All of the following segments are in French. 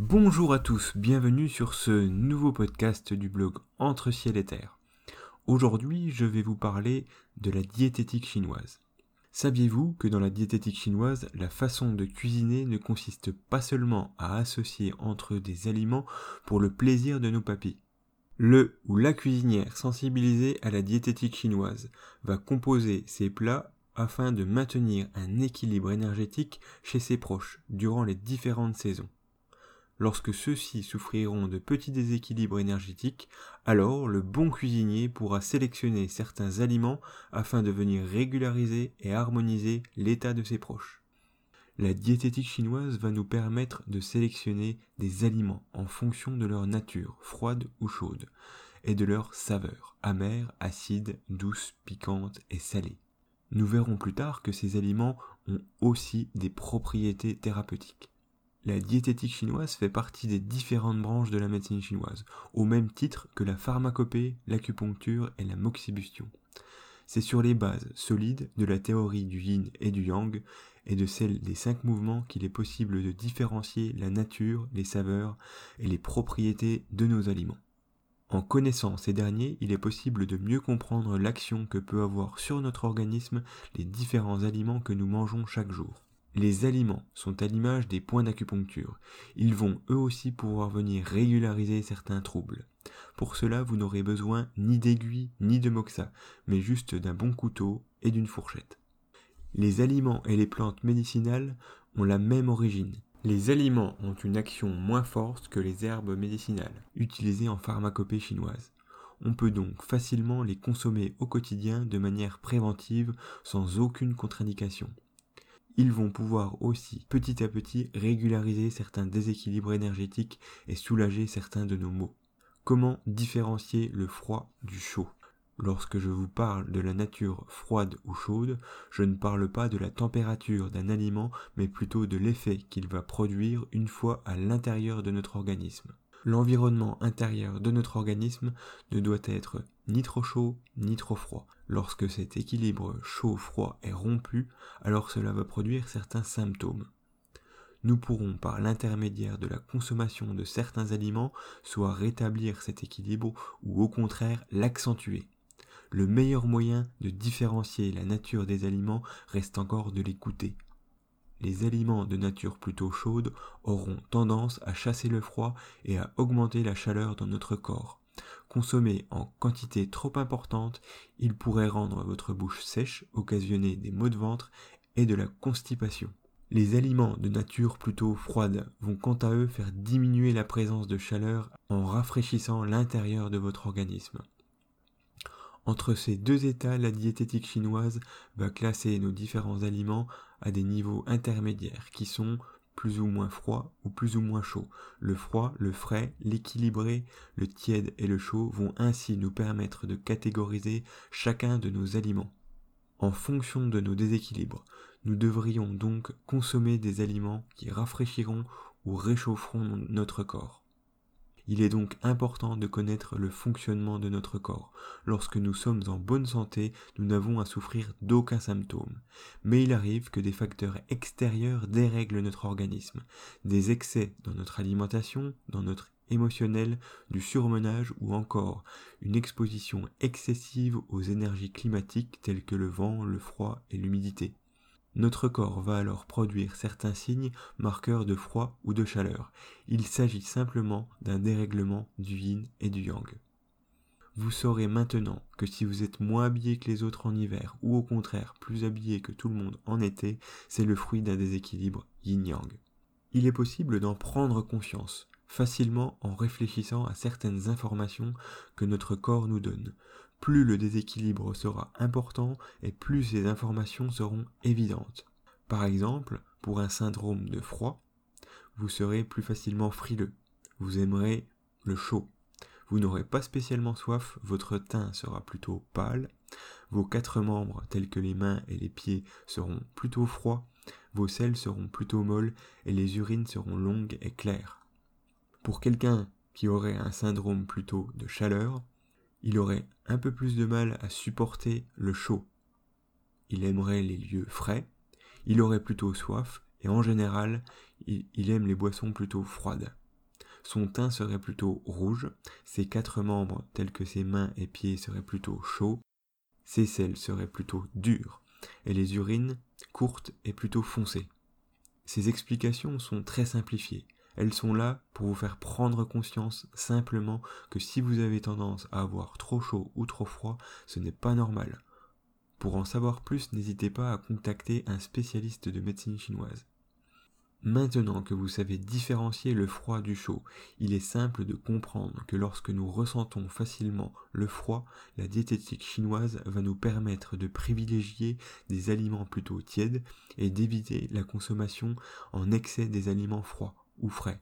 Bonjour à tous, bienvenue sur ce nouveau podcast du blog Entre ciel et terre. Aujourd'hui, je vais vous parler de la diététique chinoise. Saviez-vous que dans la diététique chinoise, la façon de cuisiner ne consiste pas seulement à associer entre des aliments pour le plaisir de nos papilles? Le ou la cuisinière sensibilisée à la diététique chinoise va composer ses plats afin de maintenir un équilibre énergétique chez ses proches durant les différentes saisons. Lorsque ceux-ci souffriront de petits déséquilibres énergétiques, alors le bon cuisinier pourra sélectionner certains aliments afin de venir régulariser et harmoniser l'état de ses proches. La diététique chinoise va nous permettre de sélectionner des aliments en fonction de leur nature, froide ou chaude, et de leur saveur, amère, acide, douce, piquante et salée. Nous verrons plus tard que ces aliments ont aussi des propriétés thérapeutiques. La diététique chinoise fait partie des différentes branches de la médecine chinoise, au même titre que la pharmacopée, l'acupuncture et la moxibustion. C'est sur les bases solides de la théorie du yin et du yang et de celle des cinq mouvements qu'il est possible de différencier la nature, les saveurs et les propriétés de nos aliments. En connaissant ces derniers, il est possible de mieux comprendre l'action que peut avoir sur notre organisme les différents aliments que nous mangeons chaque jour. Les aliments sont à l'image des points d'acupuncture. Ils vont eux aussi pouvoir venir régulariser certains troubles. Pour cela, vous n'aurez besoin ni d'aiguilles ni de moxa, mais juste d'un bon couteau et d'une fourchette. Les aliments et les plantes médicinales ont la même origine. Les aliments ont une action moins forte que les herbes médicinales, utilisées en pharmacopée chinoise. On peut donc facilement les consommer au quotidien de manière préventive sans aucune contre-indication ils vont pouvoir aussi petit à petit régulariser certains déséquilibres énergétiques et soulager certains de nos maux. Comment différencier le froid du chaud? Lorsque je vous parle de la nature froide ou chaude, je ne parle pas de la température d'un aliment, mais plutôt de l'effet qu'il va produire une fois à l'intérieur de notre organisme. L'environnement intérieur de notre organisme ne doit être ni trop chaud ni trop froid. Lorsque cet équilibre chaud-froid est rompu, alors cela va produire certains symptômes. Nous pourrons par l'intermédiaire de la consommation de certains aliments soit rétablir cet équilibre ou au contraire l'accentuer. Le meilleur moyen de différencier la nature des aliments reste encore de l'écouter les aliments de nature plutôt chaude auront tendance à chasser le froid et à augmenter la chaleur dans notre corps. Consommés en quantité trop importante, ils pourraient rendre votre bouche sèche, occasionner des maux de ventre et de la constipation. Les aliments de nature plutôt froide vont quant à eux faire diminuer la présence de chaleur en rafraîchissant l'intérieur de votre organisme. Entre ces deux états, la diététique chinoise va classer nos différents aliments à des niveaux intermédiaires qui sont plus ou moins froids ou plus ou moins chauds. Le froid, le frais, l'équilibré, le tiède et le chaud vont ainsi nous permettre de catégoriser chacun de nos aliments. En fonction de nos déséquilibres, nous devrions donc consommer des aliments qui rafraîchiront ou réchaufferont notre corps. Il est donc important de connaître le fonctionnement de notre corps. Lorsque nous sommes en bonne santé, nous n'avons à souffrir d'aucun symptôme. Mais il arrive que des facteurs extérieurs dérèglent notre organisme. Des excès dans notre alimentation, dans notre émotionnel, du surmenage ou encore une exposition excessive aux énergies climatiques telles que le vent, le froid et l'humidité. Notre corps va alors produire certains signes marqueurs de froid ou de chaleur. Il s'agit simplement d'un dérèglement du yin et du yang. Vous saurez maintenant que si vous êtes moins habillé que les autres en hiver ou au contraire plus habillé que tout le monde en été, c'est le fruit d'un déséquilibre yin-yang. Il est possible d'en prendre conscience facilement en réfléchissant à certaines informations que notre corps nous donne plus le déséquilibre sera important et plus ces informations seront évidentes. Par exemple, pour un syndrome de froid, vous serez plus facilement frileux, vous aimerez le chaud, vous n'aurez pas spécialement soif, votre teint sera plutôt pâle, vos quatre membres tels que les mains et les pieds seront plutôt froids, vos selles seront plutôt molles et les urines seront longues et claires. Pour quelqu'un qui aurait un syndrome plutôt de chaleur, il aurait un peu plus de mal à supporter le chaud. Il aimerait les lieux frais, il aurait plutôt soif, et en général, il, aime les boissons plutôt froides. son teint serait plutôt rouge, ses quatre membres tels que ses mains et pieds seraient plutôt chauds, ses selles seraient plutôt dures, et les urines courtes et plutôt foncées. Ces explications sont très simplifiées. Elles sont là pour vous faire prendre conscience simplement que si vous avez tendance à avoir trop chaud ou trop froid, ce n'est pas normal. Pour en savoir plus, n'hésitez pas à contacter un spécialiste de médecine chinoise. Maintenant que vous savez différencier le froid du chaud, il est simple de comprendre que lorsque nous ressentons facilement le froid, la diététique chinoise va nous permettre de privilégier des aliments plutôt tièdes et d'éviter la consommation en excès des aliments froids ou frais.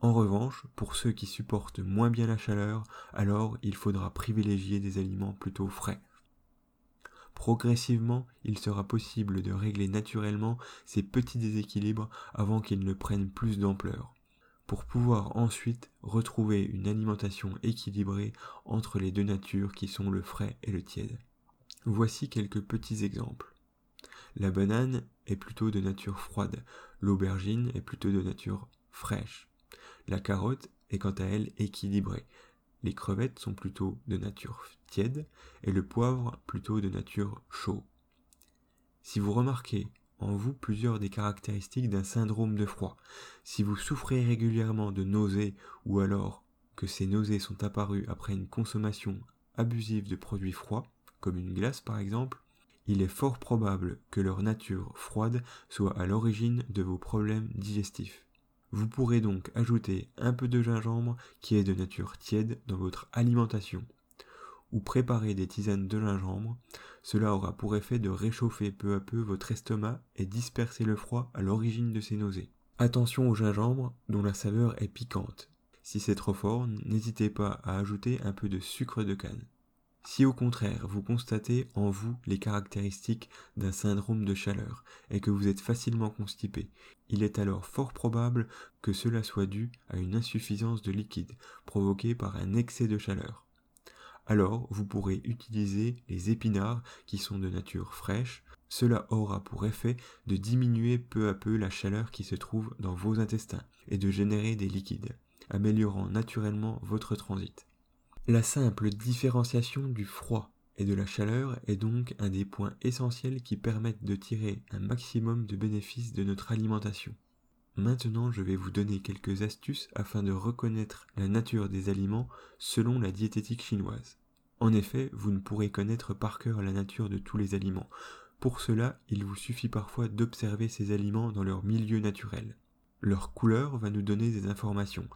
En revanche, pour ceux qui supportent moins bien la chaleur, alors il faudra privilégier des aliments plutôt frais. Progressivement, il sera possible de régler naturellement ces petits déséquilibres avant qu'ils ne prennent plus d'ampleur, pour pouvoir ensuite retrouver une alimentation équilibrée entre les deux natures qui sont le frais et le tiède. Voici quelques petits exemples. La banane plutôt de nature froide, l'aubergine est plutôt de nature fraîche. La carotte est quant à elle équilibrée, les crevettes sont plutôt de nature tiède et le poivre plutôt de nature chaud. Si vous remarquez en vous plusieurs des caractéristiques d'un syndrome de froid, si vous souffrez régulièrement de nausées ou alors que ces nausées sont apparues après une consommation abusive de produits froids, comme une glace par exemple, il est fort probable que leur nature froide soit à l'origine de vos problèmes digestifs. Vous pourrez donc ajouter un peu de gingembre qui est de nature tiède dans votre alimentation ou préparer des tisanes de gingembre. Cela aura pour effet de réchauffer peu à peu votre estomac et disperser le froid à l'origine de ces nausées. Attention au gingembre dont la saveur est piquante. Si c'est trop fort, n'hésitez pas à ajouter un peu de sucre de canne. Si au contraire vous constatez en vous les caractéristiques d'un syndrome de chaleur et que vous êtes facilement constipé, il est alors fort probable que cela soit dû à une insuffisance de liquide provoquée par un excès de chaleur. Alors vous pourrez utiliser les épinards qui sont de nature fraîche, cela aura pour effet de diminuer peu à peu la chaleur qui se trouve dans vos intestins et de générer des liquides, améliorant naturellement votre transit. La simple différenciation du froid et de la chaleur est donc un des points essentiels qui permettent de tirer un maximum de bénéfices de notre alimentation. Maintenant, je vais vous donner quelques astuces afin de reconnaître la nature des aliments selon la diététique chinoise. En effet, vous ne pourrez connaître par cœur la nature de tous les aliments. Pour cela, il vous suffit parfois d'observer ces aliments dans leur milieu naturel. Leur couleur va nous donner des informations.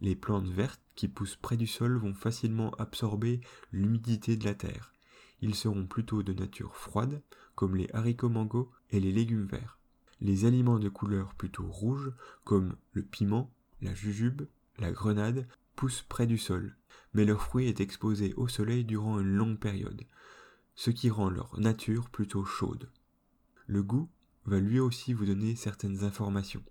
Les plantes vertes qui poussent près du sol vont facilement absorber l'humidité de la terre. Ils seront plutôt de nature froide, comme les haricots mango et les légumes verts. Les aliments de couleur plutôt rouge, comme le piment, la jujube, la grenade, poussent près du sol, mais leur fruit est exposé au soleil durant une longue période, ce qui rend leur nature plutôt chaude. Le goût va lui aussi vous donner certaines informations.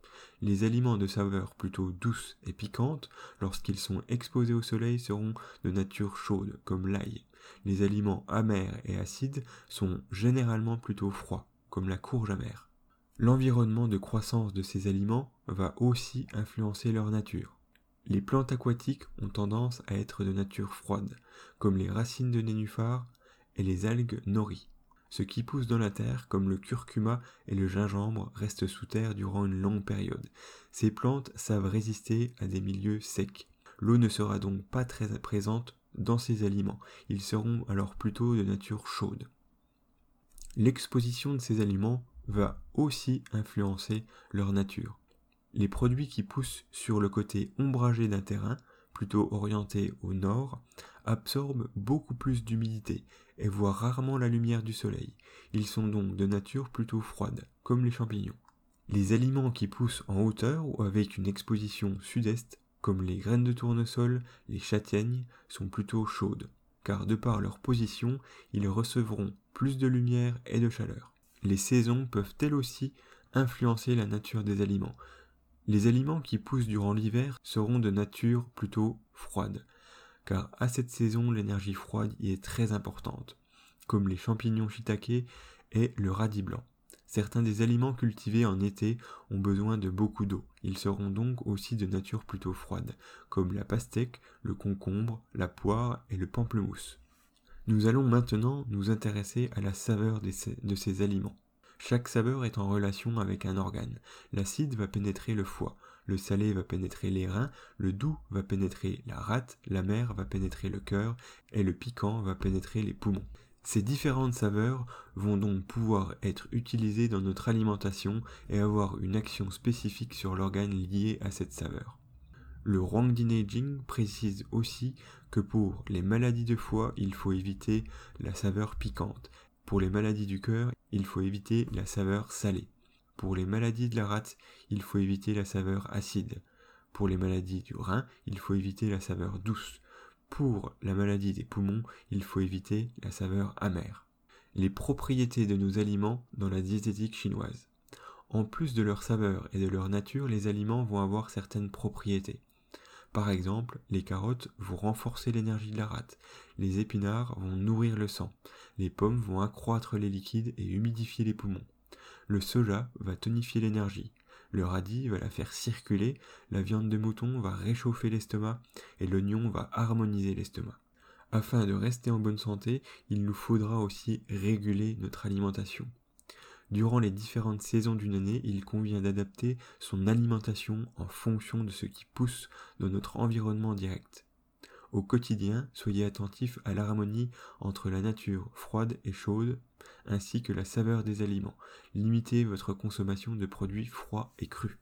Les aliments de saveur plutôt douce et piquante, lorsqu'ils sont exposés au soleil, seront de nature chaude, comme l'ail. Les aliments amers et acides sont généralement plutôt froids, comme la courge amère. L'environnement de croissance de ces aliments va aussi influencer leur nature. Les plantes aquatiques ont tendance à être de nature froide, comme les racines de nénuphar et les algues nori. Ce qui pousse dans la terre, comme le curcuma et le gingembre, reste sous terre durant une longue période. Ces plantes savent résister à des milieux secs. L'eau ne sera donc pas très présente dans ces aliments. Ils seront alors plutôt de nature chaude. L'exposition de ces aliments va aussi influencer leur nature. Les produits qui poussent sur le côté ombragé d'un terrain, plutôt orienté au nord, absorbent beaucoup plus d'humidité et voient rarement la lumière du soleil. Ils sont donc de nature plutôt froide, comme les champignons. Les aliments qui poussent en hauteur ou avec une exposition sud-est, comme les graines de tournesol, les châtaignes, sont plutôt chaudes, car de par leur position, ils recevront plus de lumière et de chaleur. Les saisons peuvent elles aussi influencer la nature des aliments. Les aliments qui poussent durant l'hiver seront de nature plutôt froide, car à cette saison l'énergie froide y est très importante, comme les champignons shiitake et le radis blanc. Certains des aliments cultivés en été ont besoin de beaucoup d'eau. Ils seront donc aussi de nature plutôt froide, comme la pastèque, le concombre, la poire et le pamplemousse. Nous allons maintenant nous intéresser à la saveur de ces aliments. Chaque saveur est en relation avec un organe. L'acide va pénétrer le foie, le salé va pénétrer les reins, le doux va pénétrer la rate, la mer va pénétrer le cœur, et le piquant va pénétrer les poumons. Ces différentes saveurs vont donc pouvoir être utilisées dans notre alimentation et avoir une action spécifique sur l'organe lié à cette saveur. Le Din Jing précise aussi que pour les maladies de foie, il faut éviter la saveur piquante. Pour les maladies du cœur, il faut éviter la saveur salée. Pour les maladies de la rate, il faut éviter la saveur acide. Pour les maladies du rein, il faut éviter la saveur douce. Pour la maladie des poumons, il faut éviter la saveur amère. Les propriétés de nos aliments dans la diététique chinoise. En plus de leur saveur et de leur nature, les aliments vont avoir certaines propriétés. Par exemple, les carottes vont renforcer l'énergie de la rate, les épinards vont nourrir le sang, les pommes vont accroître les liquides et humidifier les poumons. Le soja va tonifier l'énergie, le radis va la faire circuler, la viande de mouton va réchauffer l'estomac et l'oignon va harmoniser l'estomac. Afin de rester en bonne santé, il nous faudra aussi réguler notre alimentation. Durant les différentes saisons d'une année, il convient d'adapter son alimentation en fonction de ce qui pousse dans notre environnement direct. Au quotidien, soyez attentif à l'harmonie entre la nature froide et chaude, ainsi que la saveur des aliments. Limitez votre consommation de produits froids et crus.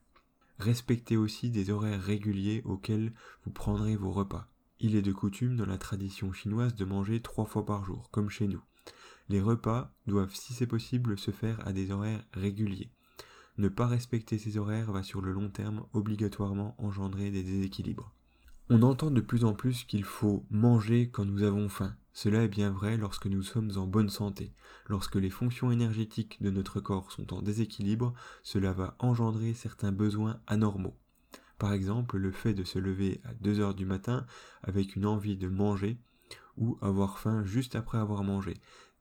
Respectez aussi des horaires réguliers auxquels vous prendrez vos repas. Il est de coutume dans la tradition chinoise de manger trois fois par jour, comme chez nous. Les repas doivent, si c'est possible, se faire à des horaires réguliers. Ne pas respecter ces horaires va sur le long terme obligatoirement engendrer des déséquilibres. On entend de plus en plus qu'il faut manger quand nous avons faim. Cela est bien vrai lorsque nous sommes en bonne santé. Lorsque les fonctions énergétiques de notre corps sont en déséquilibre, cela va engendrer certains besoins anormaux. Par exemple, le fait de se lever à 2 heures du matin avec une envie de manger ou avoir faim juste après avoir mangé.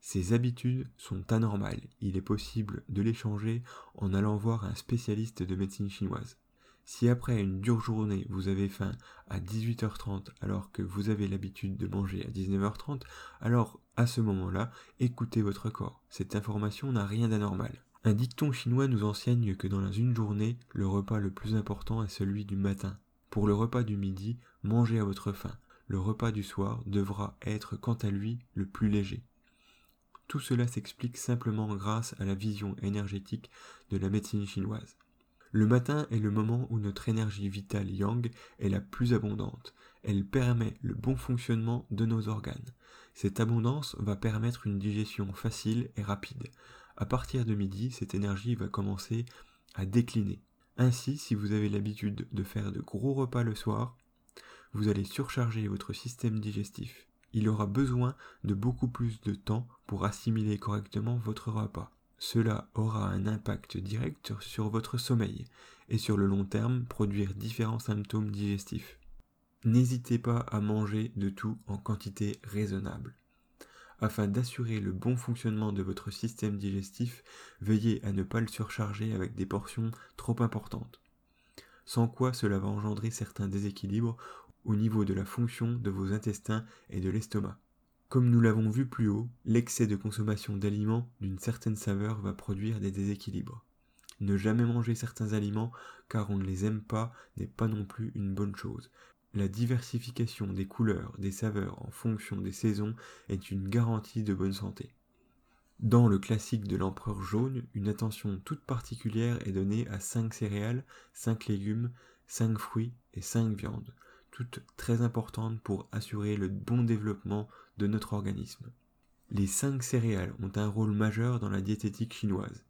Ces habitudes sont anormales. Il est possible de les changer en allant voir un spécialiste de médecine chinoise. Si après une dure journée vous avez faim à 18h30 alors que vous avez l'habitude de manger à 19h30, alors à ce moment-là, écoutez votre corps. Cette information n'a rien d'anormal. Un dicton chinois nous enseigne que dans une journée, le repas le plus important est celui du matin. Pour le repas du midi, mangez à votre faim. Le repas du soir devra être quant à lui le plus léger. Tout cela s'explique simplement grâce à la vision énergétique de la médecine chinoise. Le matin est le moment où notre énergie vitale yang est la plus abondante. Elle permet le bon fonctionnement de nos organes. Cette abondance va permettre une digestion facile et rapide. À partir de midi, cette énergie va commencer à décliner. Ainsi, si vous avez l'habitude de faire de gros repas le soir, vous allez surcharger votre système digestif. Il aura besoin de beaucoup plus de temps pour assimiler correctement votre repas. Cela aura un impact direct sur votre sommeil et sur le long terme produire différents symptômes digestifs. N'hésitez pas à manger de tout en quantité raisonnable. Afin d'assurer le bon fonctionnement de votre système digestif, veuillez à ne pas le surcharger avec des portions trop importantes. Sans quoi cela va engendrer certains déséquilibres au niveau de la fonction de vos intestins et de l'estomac. Comme nous l'avons vu plus haut, l'excès de consommation d'aliments d'une certaine saveur va produire des déséquilibres. Ne jamais manger certains aliments car on ne les aime pas n'est pas non plus une bonne chose. La diversification des couleurs, des saveurs en fonction des saisons est une garantie de bonne santé. Dans le classique de l'empereur jaune, une attention toute particulière est donnée à 5 céréales, 5 légumes, 5 fruits et 5 viandes toutes très importantes pour assurer le bon développement de notre organisme. Les cinq céréales ont un rôle majeur dans la diététique chinoise.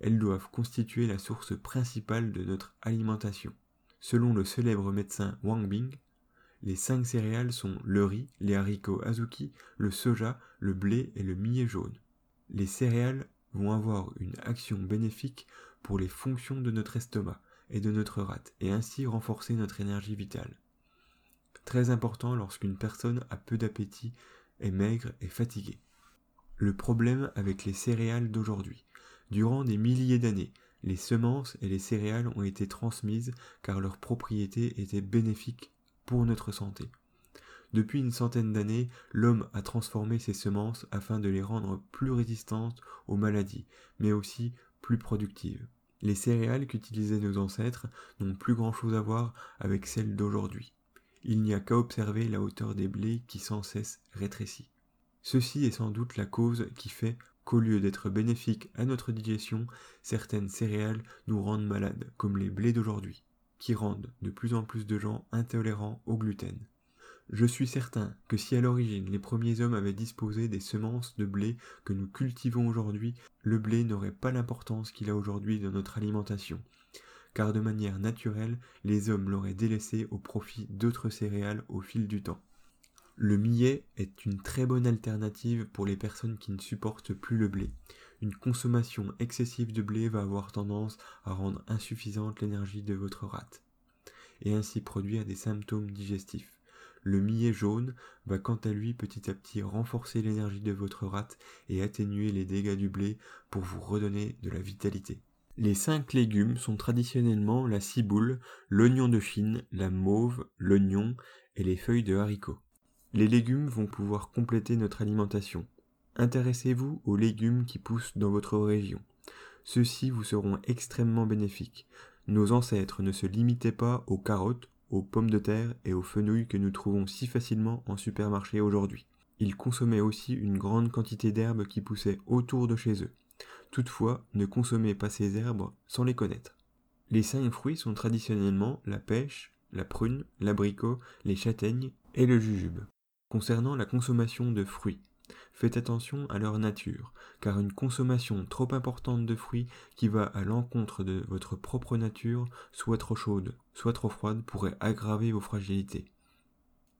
Elles doivent constituer la source principale de notre alimentation. Selon le célèbre médecin Wang Bing, les cinq céréales sont le riz, les haricots azuki, le soja, le blé et le millet jaune. Les céréales vont avoir une action bénéfique pour les fonctions de notre estomac et de notre rate et ainsi renforcer notre énergie vitale très important lorsqu'une personne a peu d'appétit, est maigre et fatiguée. Le problème avec les céréales d'aujourd'hui. Durant des milliers d'années, les semences et les céréales ont été transmises car leurs propriétés étaient bénéfiques pour notre santé. Depuis une centaine d'années, l'homme a transformé ces semences afin de les rendre plus résistantes aux maladies, mais aussi plus productives. Les céréales qu'utilisaient nos ancêtres n'ont plus grand-chose à voir avec celles d'aujourd'hui. Il n'y a qu'à observer la hauteur des blés qui sans cesse rétrécit. Ceci est sans doute la cause qui fait qu'au lieu d'être bénéfiques à notre digestion, certaines céréales nous rendent malades, comme les blés d'aujourd'hui, qui rendent de plus en plus de gens intolérants au gluten. Je suis certain que si à l'origine les premiers hommes avaient disposé des semences de blé que nous cultivons aujourd'hui, le blé n'aurait pas l'importance qu'il a aujourd'hui dans notre alimentation, car de manière naturelle, les hommes l'auraient délaissé au profit d'autres céréales au fil du temps. Le millet est une très bonne alternative pour les personnes qui ne supportent plus le blé. Une consommation excessive de blé va avoir tendance à rendre insuffisante l'énergie de votre rate, et ainsi produire des symptômes digestifs. Le millet jaune va quant à lui petit à petit renforcer l'énergie de votre rate et atténuer les dégâts du blé pour vous redonner de la vitalité. Les cinq légumes sont traditionnellement la ciboule, l'oignon de Chine, la mauve, l'oignon et les feuilles de haricots. Les légumes vont pouvoir compléter notre alimentation. Intéressez-vous aux légumes qui poussent dans votre région. Ceux-ci vous seront extrêmement bénéfiques. Nos ancêtres ne se limitaient pas aux carottes, aux pommes de terre et aux fenouilles que nous trouvons si facilement en supermarché aujourd'hui. Ils consommaient aussi une grande quantité d'herbes qui poussaient autour de chez eux. Toutefois, ne consommez pas ces herbes sans les connaître. Les cinq fruits sont traditionnellement la pêche, la prune, l'abricot, les châtaignes et le jujube. Concernant la consommation de fruits, Faites attention à leur nature, car une consommation trop importante de fruits qui va à l'encontre de votre propre nature, soit trop chaude, soit trop froide, pourrait aggraver vos fragilités.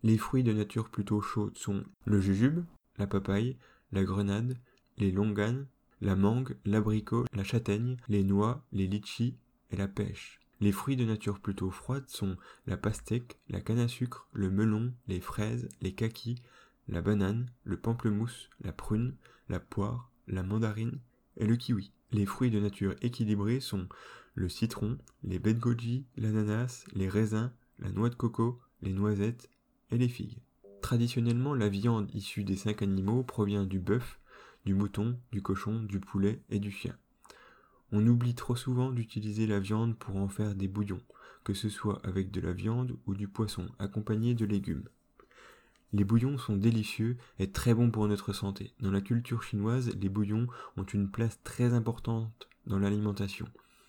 Les fruits de nature plutôt chaude sont le jujube, la papaye, la grenade, les longanes, la mangue, l'abricot, la châtaigne, les noix, les litchis et la pêche. Les fruits de nature plutôt froide sont la pastèque, la canne à sucre, le melon, les fraises, les kakis, la banane, le pamplemousse, la prune, la poire, la mandarine et le kiwi. Les fruits de nature équilibrée sont le citron, les baies de goji, l'ananas, les raisins, la noix de coco, les noisettes et les figues. Traditionnellement, la viande issue des cinq animaux provient du bœuf, du mouton, du cochon, du poulet et du chien. On oublie trop souvent d'utiliser la viande pour en faire des bouillons, que ce soit avec de la viande ou du poisson accompagné de légumes. Les bouillons sont délicieux et très bons pour notre santé. Dans la culture chinoise, les bouillons ont une place très importante dans l'alimentation.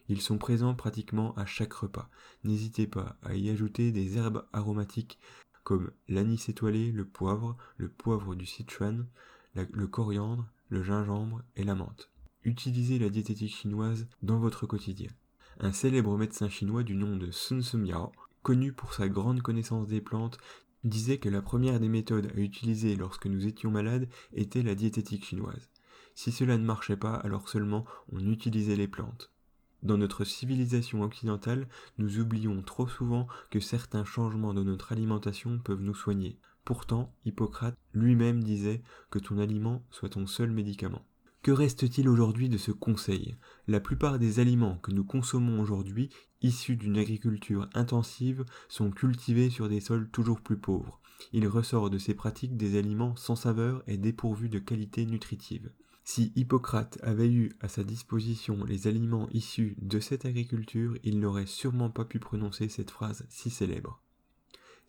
Ils sont présents pratiquement à chaque repas. N'hésitez pas à y ajouter des herbes aromatiques comme l'anis étoilé, le poivre, le poivre du Sichuan, le coriandre, le gingembre et la menthe. Utilisez la diététique chinoise dans votre quotidien. Un célèbre médecin chinois du nom de Sun Miao, connu pour sa grande connaissance des plantes, disait que la première des méthodes à utiliser lorsque nous étions malades était la diététique chinoise. Si cela ne marchait pas, alors seulement on utilisait les plantes. Dans notre civilisation occidentale, nous oublions trop souvent que certains changements de notre alimentation peuvent nous soigner. Pourtant, Hippocrate lui-même disait que ton aliment soit ton seul médicament. Que reste-t-il aujourd'hui de ce conseil? La plupart des aliments que nous consommons aujourd'hui, issus d'une agriculture intensive, sont cultivés sur des sols toujours plus pauvres. Il ressort de ces pratiques des aliments sans saveur et dépourvus de qualité nutritive. Si Hippocrate avait eu à sa disposition les aliments issus de cette agriculture, il n'aurait sûrement pas pu prononcer cette phrase si célèbre.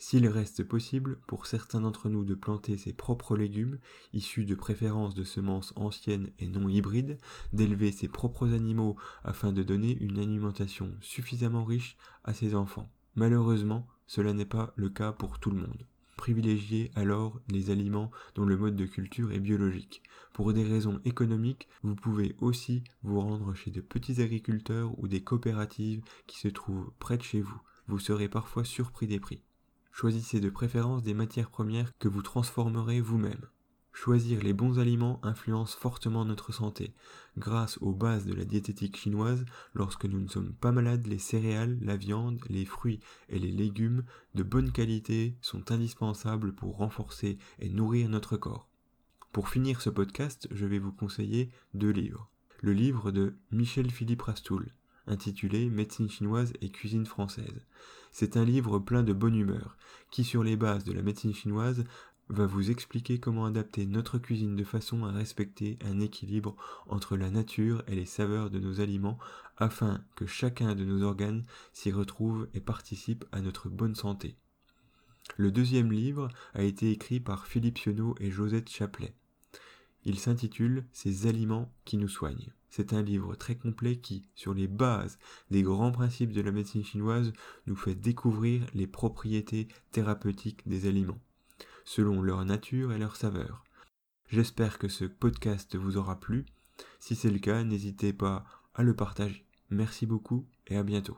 S'il reste possible pour certains d'entre nous de planter ses propres légumes, issus de préférences de semences anciennes et non hybrides, d'élever ses propres animaux afin de donner une alimentation suffisamment riche à ses enfants. Malheureusement, cela n'est pas le cas pour tout le monde. Privilégiez alors les aliments dont le mode de culture est biologique. Pour des raisons économiques, vous pouvez aussi vous rendre chez de petits agriculteurs ou des coopératives qui se trouvent près de chez vous. Vous serez parfois surpris des prix. Choisissez de préférence des matières premières que vous transformerez vous-même. Choisir les bons aliments influence fortement notre santé. Grâce aux bases de la diététique chinoise, lorsque nous ne sommes pas malades, les céréales, la viande, les fruits et les légumes de bonne qualité sont indispensables pour renforcer et nourrir notre corps. Pour finir ce podcast, je vais vous conseiller deux livres. le livre de Michel Philippe Rastoul, intitulé Médecine chinoise et cuisine française. C'est un livre plein de bonne humeur, qui sur les bases de la médecine chinoise va vous expliquer comment adapter notre cuisine de façon à respecter un équilibre entre la nature et les saveurs de nos aliments afin que chacun de nos organes s'y retrouve et participe à notre bonne santé. Le deuxième livre a été écrit par Philippe Sionneau et Josette Chaplet. Il s'intitule Ces aliments qui nous soignent. C'est un livre très complet qui, sur les bases des grands principes de la médecine chinoise, nous fait découvrir les propriétés thérapeutiques des aliments, selon leur nature et leur saveur. J'espère que ce podcast vous aura plu. Si c'est le cas, n'hésitez pas à le partager. Merci beaucoup et à bientôt.